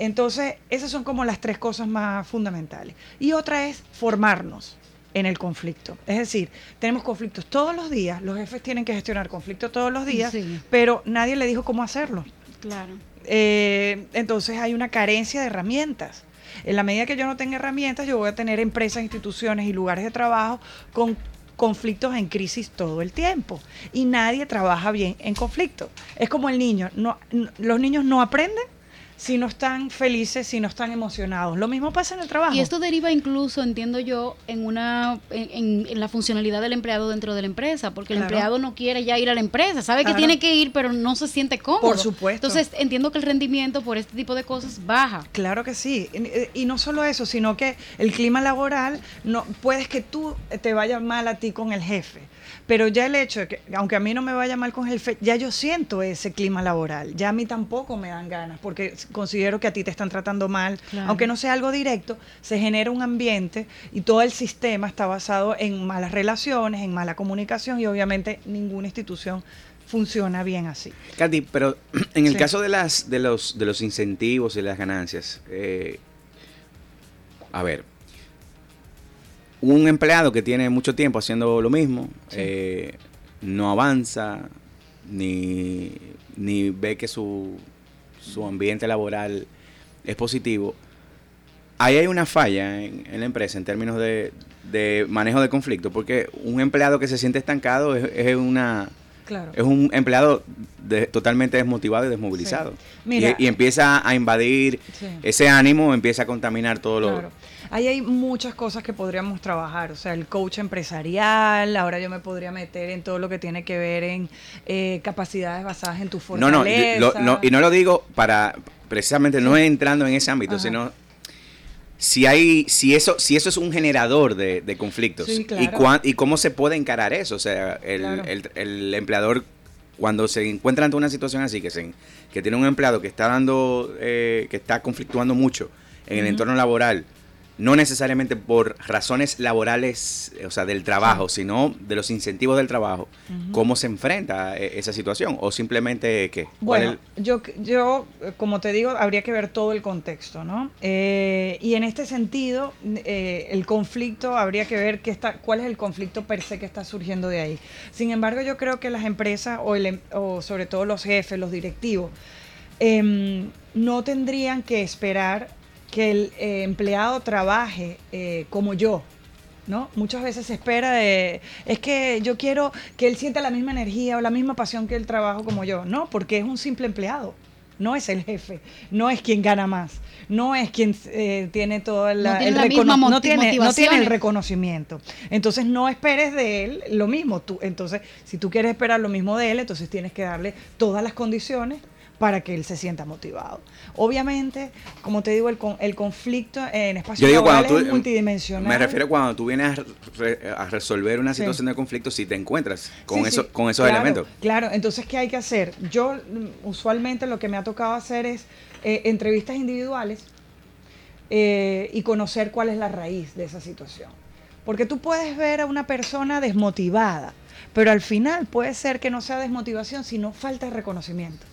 Entonces, esas son como las tres cosas más fundamentales. Y otra es formarnos en el conflicto. Es decir, tenemos conflictos todos los días, los jefes tienen que gestionar conflictos todos los días, pero nadie le dijo cómo hacerlo. Claro. Eh, entonces hay una carencia de herramientas. En la medida que yo no tenga herramientas, yo voy a tener empresas, instituciones y lugares de trabajo con conflictos en crisis todo el tiempo y nadie trabaja bien en conflicto. Es como el niño, no, los niños no aprenden si no están felices, si no están emocionados. Lo mismo pasa en el trabajo. Y esto deriva incluso, entiendo yo, en una en, la funcionalidad del empleado dentro de la empresa, porque el empleado no quiere ya ir a la empresa, sabe que tiene que ir, pero no se siente cómodo. Por supuesto. Entonces, entiendo que el rendimiento por este tipo de cosas baja. Claro que sí. Y no solo eso, sino que el clima laboral, no puedes que tú te vayas mal a ti con el jefe pero ya el hecho de que, aunque a mí no me vaya mal con el jefe, ya yo siento ese clima laboral, ya a mí tampoco me dan ganas, porque considero que a ti te están tratando mal, aunque no sea algo directo, se genera un ambiente y todo el sistema está basado en malas relaciones, en mala comunicación y obviamente ninguna institución funciona bien así. Katy, pero en el caso de las de los de los incentivos y las ganancias, eh, a ver, un empleado que tiene mucho tiempo haciendo lo mismo, eh, no avanza, ni, ni ve que su, su ambiente laboral es positivo, ahí hay una falla en, la empresa en términos de, de, manejo de conflicto, porque un empleado que se siente estancado es, una... Es un empleado totalmente desmotivado y desmovilizado. Y, empieza a invadir ese ánimo, empieza a contaminar todo lo... Ahí hay muchas cosas que podríamos trabajar, o sea, el coach empresarial, ahora yo me podría meter en todo lo que tiene que ver en eh, capacidades basadas en tu fortaleza. No, no, y no lo digo para, precisamente no entrando en ese ámbito, sino si hay si eso si eso es un generador de, conflictos. Y, y cómo se puede encarar eso. O sea el, empleador cuando se encuentra ante una situación así que se, que tiene un empleado que está dando eh, que está conflictuando mucho en el entorno laboral no necesariamente por razones laborales, o sea, del trabajo, sino de los incentivos del trabajo, cómo se enfrenta a e, esa situación o simplemente qué. Bueno, yo, yo, como te digo, habría que ver todo el contexto, ¿no? Eh, y en este sentido, eh, el conflicto, habría que ver qué está, cuál es el conflicto per se que está surgiendo de ahí. Sin embargo, yo creo que las empresas o, el, em, o sobre todo los jefes, los directivos, em, no tendrían que esperar que el eh, empleado trabaje eh, como yo, ¿no? Muchas veces se espera de, es que yo quiero que él sienta la misma energía o la misma pasión que el trabajo como yo, no, porque es un simple empleado, no es el jefe, no es quien gana más, no es quien eh, tiene todo el, no, tiene, no tiene el reconocimiento. Entonces no esperes de él lo mismo, tú, entonces si tú quieres esperar lo mismo de él, entonces tienes que darle todas las condiciones para que él se sienta motivado. Obviamente, como te digo, el, el conflicto en espacio laboral es multidimensional. Me refiero cuando tú vienes a, resolver una situación de conflicto si te encuentras con, eso, con esos elementos. Claro, entonces, ¿qué hay que hacer? Yo mm, usualmente lo que me ha tocado hacer es eh, entrevistas individuales eh, y conocer cuál es la raíz de esa situación. Porque tú puedes ver a una persona desmotivada, pero al final puede ser que no sea desmotivación, sino falta de reconocimiento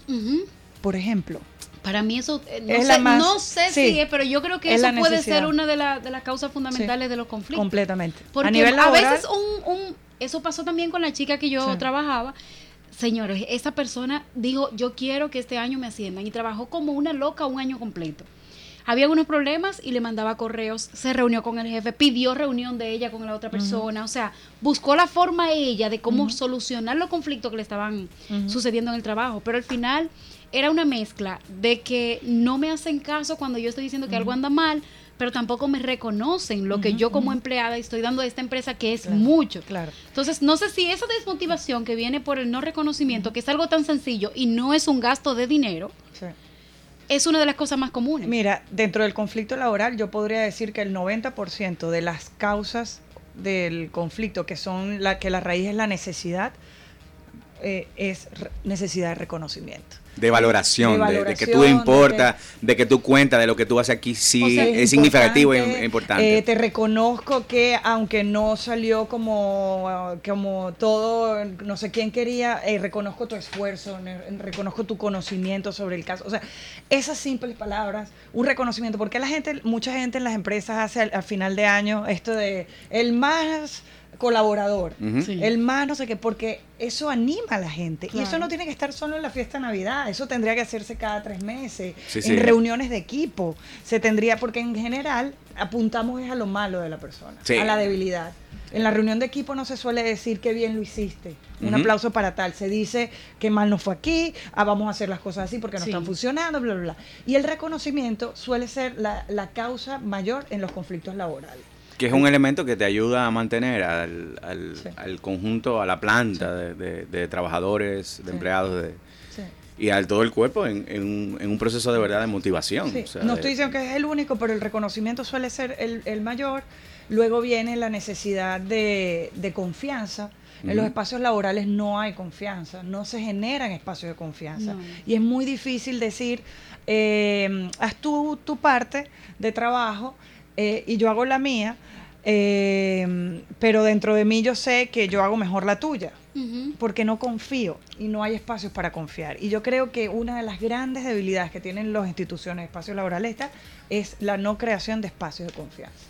por ejemplo. Para mí eso, eh, no, sé, no sé si es, pero yo creo que eso puede ser una de, de las causas fundamentales de los conflictos. Completamente. Porque a, nivel a veces un, un, eso pasó también con la chica que yo trabajaba. Señores, esa persona dijo, yo quiero que este año me asciendan y trabajó como una loca un año completo. Había algunos problemas y le mandaba correos, se reunió con el jefe, pidió reunión de ella con la otra persona, o sea, buscó la forma ella de cómo solucionar los conflictos que le estaban sucediendo en el trabajo, pero al final era una mezcla de que no me hacen caso cuando yo estoy diciendo que algo anda mal, pero tampoco me reconocen lo que yo como empleada estoy dando a esta empresa, que es mucho. Claro. Entonces, no sé si esa desmotivación que viene por el no reconocimiento, que es algo tan sencillo y no es un gasto de dinero, es una de las cosas más comunes. Mira, dentro del conflicto laboral yo podría decir que el 90% de las causas del conflicto, que son la que la raíz es la necesidad, eh, es necesidad de reconocimiento de valoración, de, que tú importa, de que, tú cuentas de lo que tú haces aquí, sí, es, significativo e importante. Eh, te reconozco que aunque no salió como, como todo, no sé quién quería, eh, reconozco tu esfuerzo, reconozco tu conocimiento sobre el caso. O sea, esas simples palabras, un reconocimiento, porque la gente, mucha gente en las empresas hace al final de año esto de el más colaborador, el más no sé qué, porque eso anima a la gente. Y eso no tiene que estar solo en la fiesta de Navidad, eso tendría que hacerse cada tres meses, en reuniones de equipo. Se tendría, porque en general apuntamos a lo malo de la persona, a la debilidad. En la reunión de equipo no se suele decir qué bien lo hiciste, un aplauso para tal. Se dice que mal no fue aquí, ah, vamos a hacer las cosas así porque no están funcionando, bla, bla, bla. Y el reconocimiento suele ser la, la causa mayor en los conflictos laborales. Que es un elemento que te ayuda a mantener al, al, conjunto, a la planta de, trabajadores, de empleados. De... y al todo el cuerpo en, un, proceso de verdad de motivación. no estoy diciendo que es el único, pero el reconocimiento suele ser el, mayor. Luego viene la necesidad de, confianza. En los espacios laborales no hay confianza, no se generan espacios de confianza. Y es muy difícil decir, eh, haz tú tu parte de trabajo eh, y yo hago la mía, eh, pero dentro de mí yo sé que yo hago mejor la tuya porque no confío y no hay espacios para confiar. Y yo creo que una de las grandes debilidades que tienen las instituciones de espacios laborales es la no creación de espacios de confianza.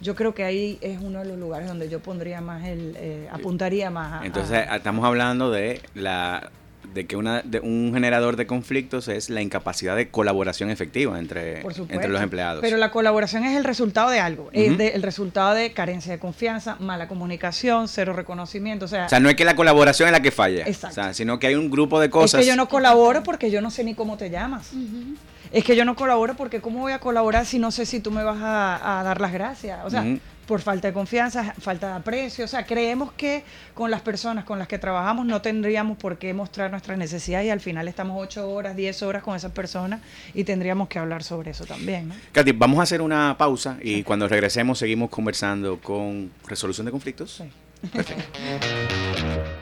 Yo creo que ahí es uno de los lugares donde yo pondría más el, eh, apuntaría más a, Entonces, estamos hablando de la de que una, de un generador de conflictos es la incapacidad de colaboración efectiva entre, entre los empleados. Pero la colaboración es el resultado de algo, es el resultado de carencia de confianza, mala comunicación, cero reconocimiento. O sea, o sea, no es que la colaboración es la que falla, sino que hay un grupo de cosas. Es que yo no colaboro porque yo no sé ni cómo te llamas. Es que yo no colaboro porque ¿cómo voy a colaborar si no sé si tú me vas a, dar las gracias? O sea, por falta de confianza, falta de aprecio. O sea, creemos que con las personas con las que trabajamos no tendríamos por qué mostrar nuestras necesidades y al final estamos ocho horas, diez horas con esas personas y tendríamos que hablar sobre eso también. ¿no? Katy, vamos a hacer una pausa y cuando regresemos seguimos conversando con resolución de conflictos. Sí. Perfecto.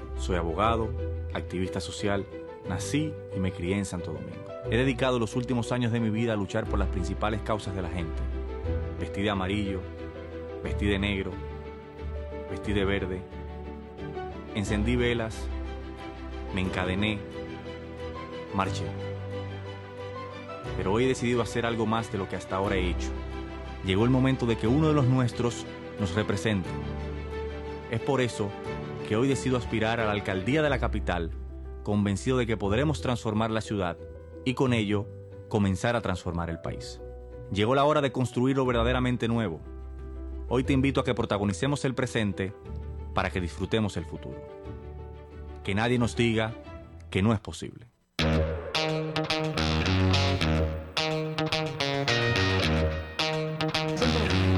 Soy abogado, activista social, nací y me crié en Santo Domingo. He dedicado los últimos años de mi vida a luchar por las principales causas de la gente. Vestí de amarillo, vestí de negro, vestí de verde, encendí velas, me encadené, marché. Pero hoy he decidido hacer algo más de lo que hasta ahora he hecho. Llegó el momento de que uno de los nuestros nos represente. Es por eso que hoy decido aspirar a la alcaldía de la capital, convencido de que podremos transformar la ciudad y con ello comenzar a transformar el país. Llegó la hora de construir lo verdaderamente nuevo. Hoy te invito a que protagonicemos el presente para que disfrutemos el futuro. Que nadie nos diga que no es posible.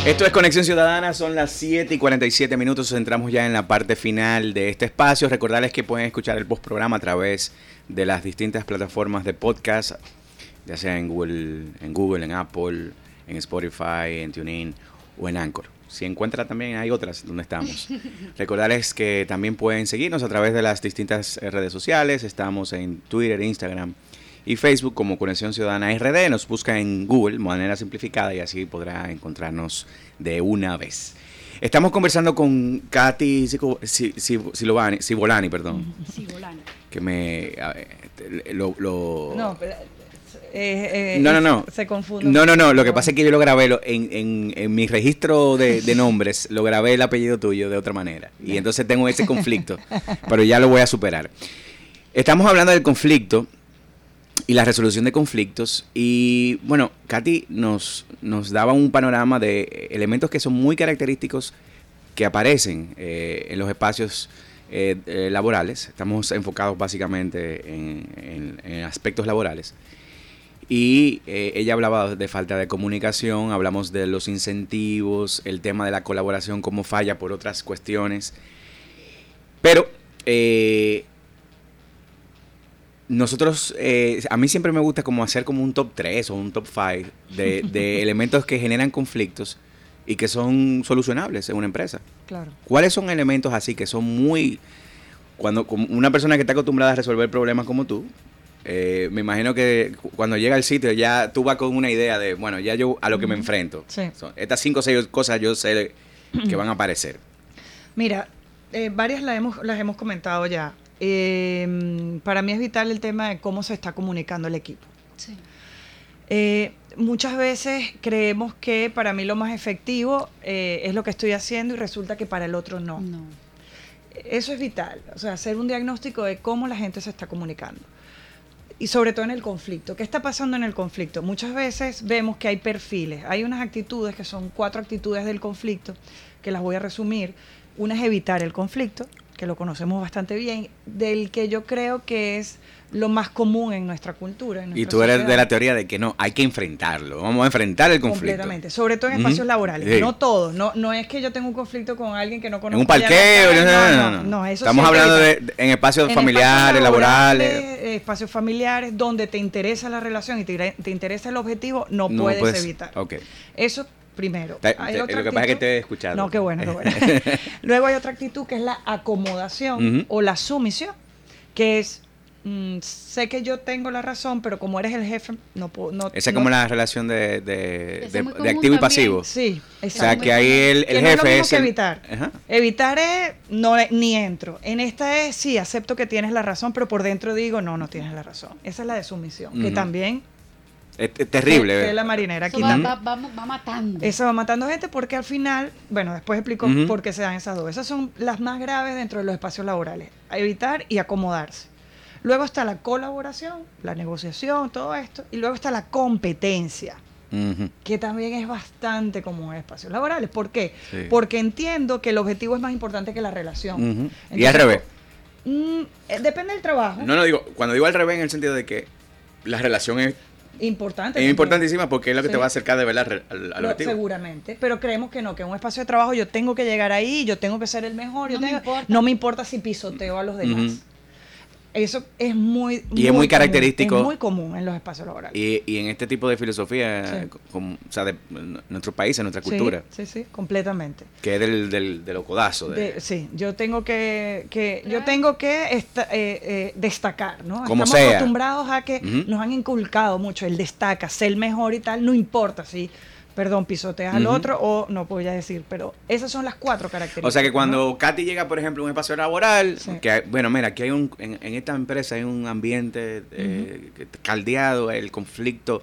Esto es Conexión Ciudadana, son las 7 y 47 minutos, entramos ya en la parte final de este espacio. Recordarles que pueden escuchar el postprograma a través de las distintas plataformas de podcast, ya sea en Google, en, Google, en Apple, en Spotify, en TuneIn o en Anchor. Si encuentra también hay otras donde estamos. Recordarles que también pueden seguirnos a través de las distintas redes sociales. Estamos en Twitter, Instagram, y Facebook como Conexión Ciudadana RD. Nos busca en Google de manera simplificada y así podrá encontrarnos de una vez. Estamos conversando con Katy Sibolani, perdón. Sibolani. Que me... Lo, No, pero eh, eh, no, no, no. Se confunde. No, no, no. Lo que pasa es que yo lo grabé en, en, en, mi registro de, de, nombres, lo grabé el apellido tuyo de otra manera. Y entonces tengo ese conflicto. pero ya lo voy a superar. Estamos hablando del conflicto y la resolución de conflictos. Y bueno, Katy nos, nos daba un panorama de elementos que son muy característicos que aparecen eh, en los espacios eh, eh, laborales. Estamos enfocados básicamente en, en, aspectos laborales. Y ella hablaba de falta de comunicación, hablamos de los incentivos, el tema de la colaboración, cómo falla por otras cuestiones. Pero nosotros, eh, a mí siempre me gusta como hacer como un top 3 o un top 5 de, elementos que generan conflictos y que son solucionables en una empresa. Claro. ¿Cuáles son elementos así que son muy... Cuando una persona que está acostumbrada a resolver problemas como tú, eh, me imagino que cuando llega al sitio ya tú vas con una idea de, bueno, ya yo a lo que me enfrento. Sí. estas cinco o seis cosas yo sé que van a aparecer. Mira, eh, varias las hemos, las hemos comentado ya. Eh, para mí es vital el tema de cómo se está comunicando el equipo. Sí. Eh, muchas veces creemos que para mí lo más efectivo eh, es lo que estoy haciendo y resulta que para el otro no. No. Eso es vital, o sea, hacer un diagnóstico de cómo la gente se está comunicando. Y sobre todo en el conflicto. ¿Qué está pasando en el conflicto? Muchas veces vemos que hay perfiles, hay unas actitudes que son cuatro actitudes del conflicto, que las voy a resumir. Una es evitar el conflicto, que lo conocemos bastante bien, del que yo creo que es lo más común en nuestra cultura. en Y tú eres de la teoría de que no, hay que enfrentarlo. Vamos a enfrentar el conflicto. Completamente, sobre todo en espacios laborales, Sí. no todos, no, no es que yo tenga un conflicto con alguien que no conozco. En un parqueo, cara, no, no, no. eso Estamos sí hablando de, en espacios En familiares, espacios laborales. espacios familiares donde te interesa la relación y te, te interesa el objetivo, no, No puedes, puedes- evitar. Eso primero. Te- Hay te- otra lo que pasa es que te he escuchado. No, qué bueno, qué bueno. Luego hay otra actitud que es la acomodación o la sumisión, que es mm, sé que yo tengo la razón, pero como eres el jefe, no puedo. No, Esa es no- como la relación de, de, activo y pasivo. Sí, O exacto. sea, que ahí el, Que el no es lo jefe mismo es que el- evitar. Ajá. Evitar es no ni entro. En esta es sí, acepto que tienes la razón, pero por dentro digo no, no tienes la razón. Esa es la de sumisión, que también Es, es terrible. la marinera Eso aquí va, va, va- va matando. Eso va matando gente porque al final, bueno, después explico por qué se dan esas dos. Esas son las más graves dentro de los espacios laborales. Evitar y acomodarse. Luego está la colaboración, la negociación, todo esto. Y luego está la competencia, que también es bastante común en espacios laborales. ¿Por qué? Sí. Porque entiendo que el objetivo es más importante que la relación. Y Entonces, al revés. mm, eh, depende del trabajo. No, no digo, cuando digo al revés en el sentido de que la relación es, Importante. es también. importantísima porque es lo que te va a acercar de verdad al, al- al Lo- objetivo. seguramente, pero creemos que no, que en un espacio de trabajo yo tengo que llegar ahí, yo tengo que ser el mejor, yo No me tengo- importa. no me importa si pisoteo a los demás. Eso es muy, Y es muy común, característico. es muy común en los espacios laborales. Y, y en este tipo de filosofía, Sí. como, o sea, de n- nuestro país, de nuestra Sí, cultura, Sí, sí, completamente. que es del, del, de lo codazo. De, De- sí, yo tengo que, que yo tengo que esta- eh, eh, destacar, ¿no? Como Estamos sea. acostumbrados a que nos han inculcado mucho el destaca, ser mejor y tal, no importa si, perdón, pisoteas al otro o no voy a decir, pero esas son las cuatro características. O sea que ¿no? cuando Katy llega, por ejemplo, a un espacio laboral, Sí. que hay- bueno, mira, aquí hay un, en, en esta empresa hay un ambiente eh, que- caldeado, el conflicto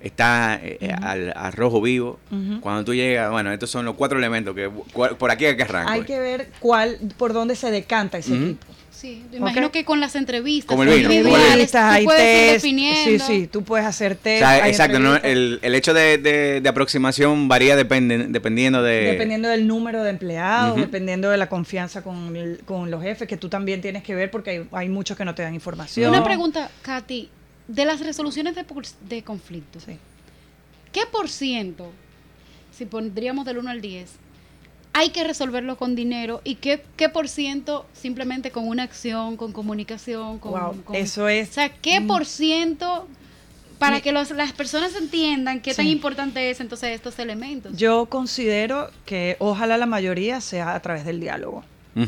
está eh, eh, al, al rojo vivo. Cuando tú llegas, bueno, estos son los cuatro elementos que por aquí hay que arrancar. Hay que ver cuál, por dónde se decanta ese equipo. Sí, yo imagino que con las entrevistas Como el vino, como el vino. individuales, Entrevistas, tú hay puedes ir. Sí, sí, tú puedes hacer O test. sea, hay exacto, el, el hecho de, de- de aproximación varía depende, dependiendo de... Dependiendo del número de empleados, dependiendo de la confianza con, el- con los jefes, que tú también tienes que ver porque hay, hay muchos que no te dan información. Una pregunta, Katy, de las resoluciones de, por- de conflictos, Sí. ¿qué por ciento, si pondríamos del 1 al 10, hay que resolverlo con dinero y qué, qué por ciento simplemente con una acción, con comunicación, con... Wow, con- eso es. O sea, ¿qué por ciento para que los- las personas entiendan qué tan importante es entonces estos elementos? Yo considero que ojalá la mayoría sea a través del diálogo. Mm.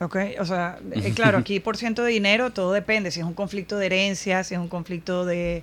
¿Ok? O sea, eh, claro, aquí por ciento de dinero todo depende. Si es un conflicto de herencia, si es un conflicto de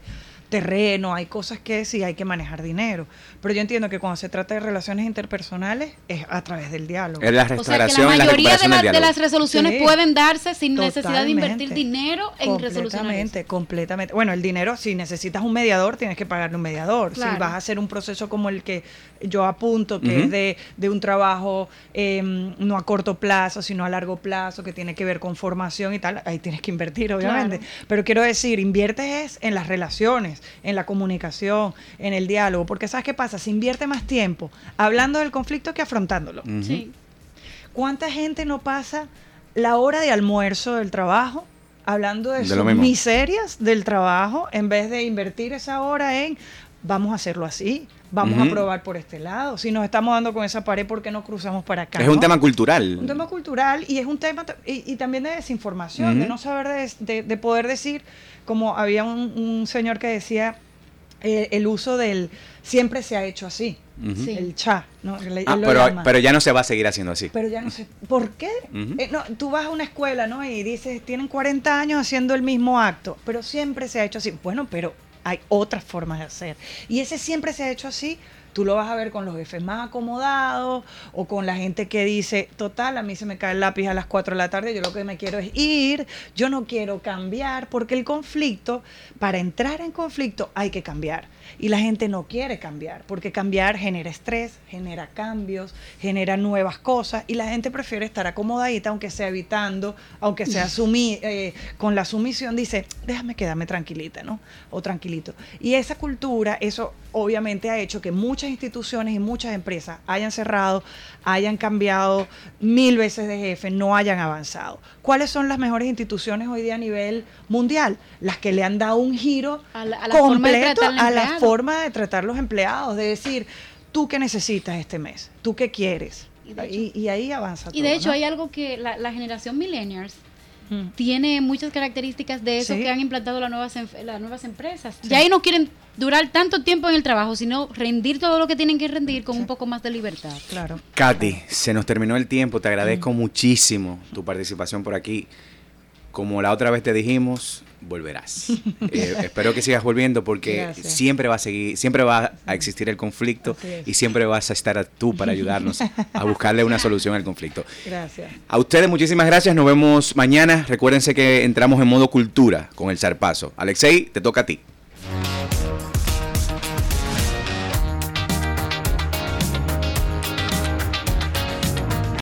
terreno, hay cosas que sí hay que manejar dinero. Pero yo entiendo que cuando se trata de relaciones interpersonales es a través del diálogo. Es la o sea, que restauración la mayoría de, la- de las resoluciones Sí. pueden darse sin necesidad de invertir dinero en resoluciones. Completamente, completamente. Bueno, el dinero, si necesitas un mediador, tienes que pagarle un mediador. Claro. Si vas a hacer un proceso como el que yo apunto, que es de, de un trabajo eh, no a corto plazo, sino a largo plazo, que tiene que ver con formación y tal, ahí tienes que invertir, obviamente. Claro. Pero quiero decir, inviertes es en las relaciones, en la comunicación, en el diálogo, porque ¿sabes qué pasa? Se invierte más tiempo hablando del conflicto que afrontándolo. Sí. ¿Cuánta gente no pasa la hora de almuerzo del trabajo hablando de, De sus miserias del trabajo en vez de invertir esa hora en vamos a hacerlo así, vamos a probar por este lado? Si nos estamos dando con esa pared, ¿por qué no cruzamos para acá? Es un tema cultural. Un tema cultural y es un tema y, y también de desinformación, de no saber de, de- de poder decir, como había un, un señor que decía eh, el uso del siempre se ha hecho así. Sí. el cha, ¿no? Ah, pero, llama. pero ya no se va a seguir haciendo así. Pero ya no sé, ¿por qué? Eh, no, tú vas a una escuela, ¿no? Y dices, tienen 40 años haciendo el mismo acto, pero siempre se ha hecho así. Bueno, pero hay otras formas de hacer. Y ese siempre se ha hecho así, Tú lo vas a ver con los jefes más acomodados o con la gente que dice, total, a mí se me cae el lápiz a las 4 de la tarde, yo lo que me quiero es ir, yo no quiero cambiar, porque el conflicto, para entrar en conflicto hay que cambiar. Y la gente no quiere cambiar, porque cambiar genera estrés, genera cambios, genera nuevas cosas, y la gente prefiere estar acomodadita, aunque sea evitando, aunque sea sumi eh, con la sumisión, dice, déjame quedarme tranquilita, ¿no? O tranquilito. Y esa cultura, eso obviamente ha hecho que muchas instituciones y muchas empresas hayan cerrado, hayan cambiado mil veces de jefe, no hayan avanzado. ¿Cuáles son las mejores instituciones hoy día a nivel mundial? Las que le han dado un giro a la, completo a la forma de tratar los empleados, de decir, tú qué necesitas este mes, tú qué quieres. Y, ahí avanza. Y de hecho hay algo que la, generación millennials tiene muchas características de eso que han implantado las nuevas, las nuevas empresas. Ya ahí no quieren durar tanto tiempo en el trabajo, sino rendir todo lo que tienen que rendir con un poco más de libertad. Claro. Katy, se nos terminó el tiempo. Te agradezco muchísimo tu participación por aquí. Como la otra vez te dijimos, volverás. Eh, espero que sigas volviendo porque siempre va a seguir, siempre va a existir el conflicto y siempre vas a estar tú para ayudarnos a buscarle una solución al conflicto. Gracias. A ustedes muchísimas gracias. Nos vemos mañana. Recuérdense que entramos en modo cultura con el zarpazo. Alexei, te toca a ti.